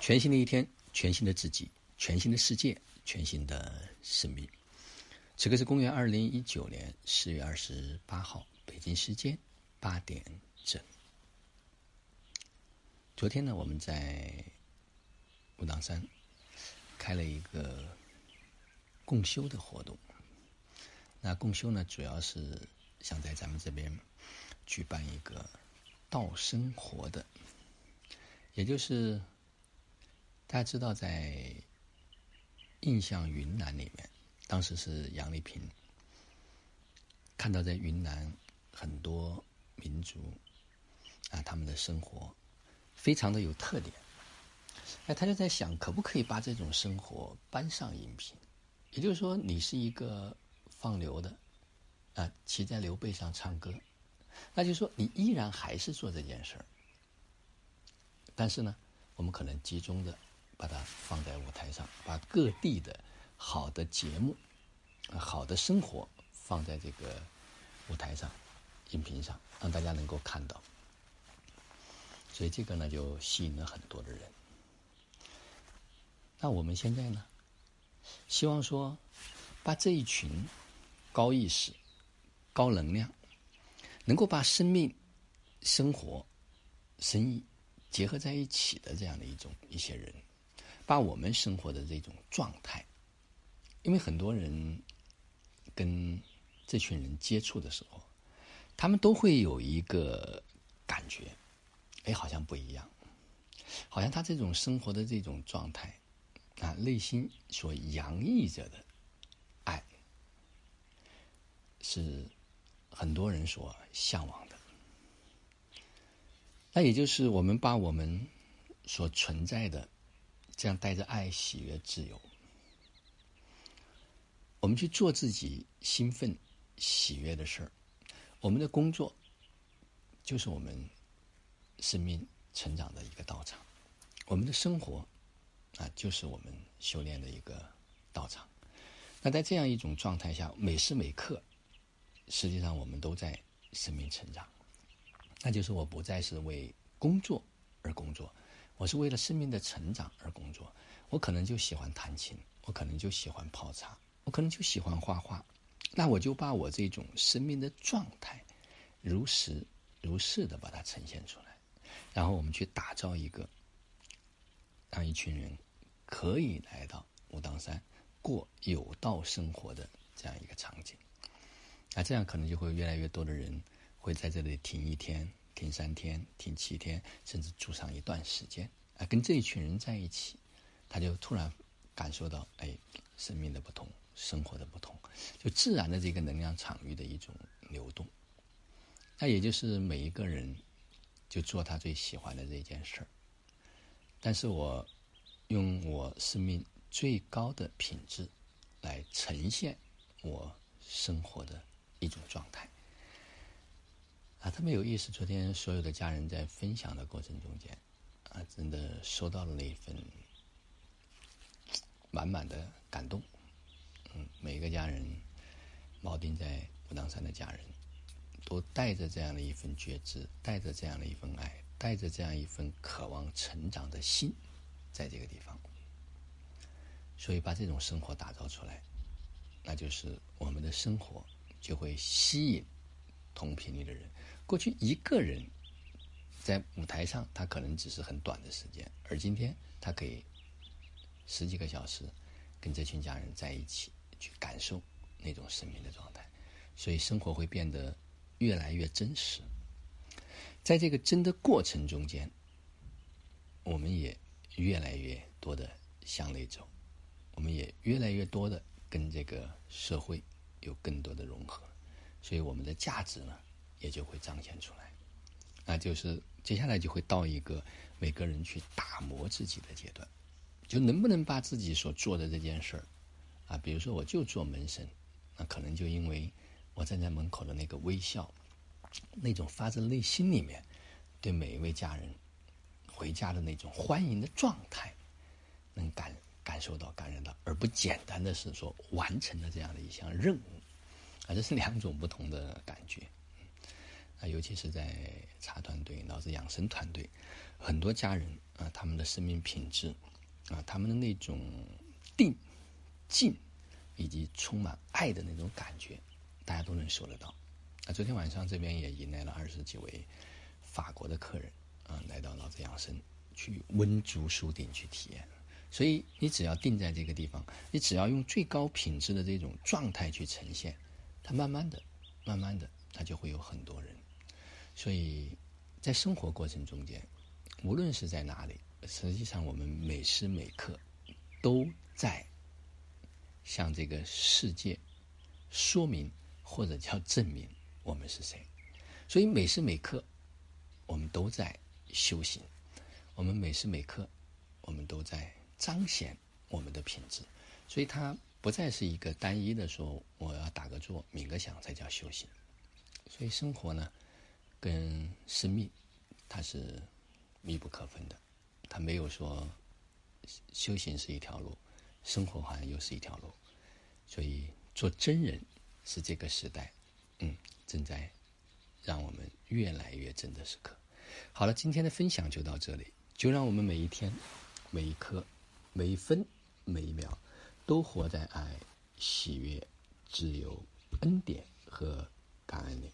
全新的一天，全新的自己，全新的世界，全新的生命。此刻是公元二零一九年四月二十八号，北京时间八点整。昨天呢，我们在武当山开了一个共修的活动。那共修呢，主要是想在咱们这边举办一个道生活的，也就是大家知道，在印象云南里面。当时是杨丽萍看到在云南很多民族啊，他们的生活非常的有特点，哎，他就在想，可不可以把这种生活搬上荧屏？也就是说，你是一个放牛的啊，骑在牛背上唱歌，那就说你依然还是做这件事儿，但是呢，我们可能集中的把它放在舞台上，把各地的。好的节目，好的生活放在这个舞台上、音频上，让大家能够看到。所以这个呢，就吸引了很多的人。那我们现在呢，希望说，把这一群高意识、高能量，能够把生命、生活、生意结合在一起的这样的一种一些人，把我们生活的这种状态。因为很多人跟这群人接触的时候，他们都会有一个感觉，哎，好像不一样，好像他这种生活的这种状态啊，内心所洋溢着的爱，是很多人所向往的。那也就是我们把我们所存在的这样带着爱、喜悦、自由。我们去做自己兴奋、喜悦的事儿。我们的工作就是我们生命成长的一个道场，我们的生活啊，就是我们修炼的一个道场。那在这样一种状态下，每时每刻，实际上我们都在生命成长。那就是我不再是为工作而工作，我是为了生命的成长而工作。我可能就喜欢弹琴，我可能就喜欢泡茶。我可能就喜欢画画，那我就把我这种生命的状态，如实如是的把它呈现出来，然后我们去打造一个，让一群人可以来到武当山过有道生活的这样一个场景，那这样可能就会越来越多的人会在这里停一天、停三天、停七天，甚至住上一段时间啊，跟这一群人在一起，他就突然感受到哎，生命的不同。生活的不同，就自然的这个能量场域的一种流动，那也就是每一个人就做他最喜欢的这件事儿。但是我用我生命最高的品质来呈现我生活的一种状态特别有意思。昨天所有的家人在分享的过程中间啊，真的收到了那一份满满的感动。嗯，每个家人，锚定在武当山的家人，都带着这样的一份觉知，带着这样的一份爱，带着这样一份渴望成长的心，在这个地方。所以把这种生活打造出来，那就是我们的生活就会吸引同频率的人。过去一个人在舞台上，他可能只是很短的时间，而今天他可以十几个小时跟这群家人在一起。去感受那种生命的状态，所以生活会变得越来越真实。在这个真的过程中间，我们也越来越多的向内走，我们也越来越多的跟这个社会有更多的融合，所以我们的价值呢也就会彰显出来。那就是接下来就会到一个每个人去打磨自己的阶段，就能不能把自己所做的这件事儿。啊，比如说我就做门神，那可能就因为我站在门口的那个微笑，那种发自内心里面对每一位家人回家的那种欢迎的状态，能感感受到、感染到，而不简单的是说完成了这样的一项任务，这是两种不同的感觉。啊，尤其是在茶团队、老子养生团队，很多家人啊，他们的生命品质啊，他们的那种定、静以及充满爱的那种感觉，大家都能收得到。啊，昨天晚上这边也迎来了二十几位法国的客人啊，来到老子养生去温足书店去体验。所以你只要定在这个地方，你只要用最高品质的这种状态去呈现，慢慢的、慢慢的，他就会有很多人。所以在生活过程中间，无论是在哪里，实际上我们每时每刻都在向这个世界说明或者叫证明我们是谁。所以每时每刻我们都在修行，我们每时每刻我们都在。彰显我们的品质，所以他不再是一个单一的说我要打个坐、冥个想才叫修行。所以生活呢，跟生命它是密不可分的，它没有说修行是一条路，生活好像又是一条路。所以做真人是这个时代，嗯，正在让我们越来越真的时刻。好了，今天的分享就到这里，就让我们每一天、每一刻。每一分每一秒，都活在爱、喜悦、自由、恩典和感恩里。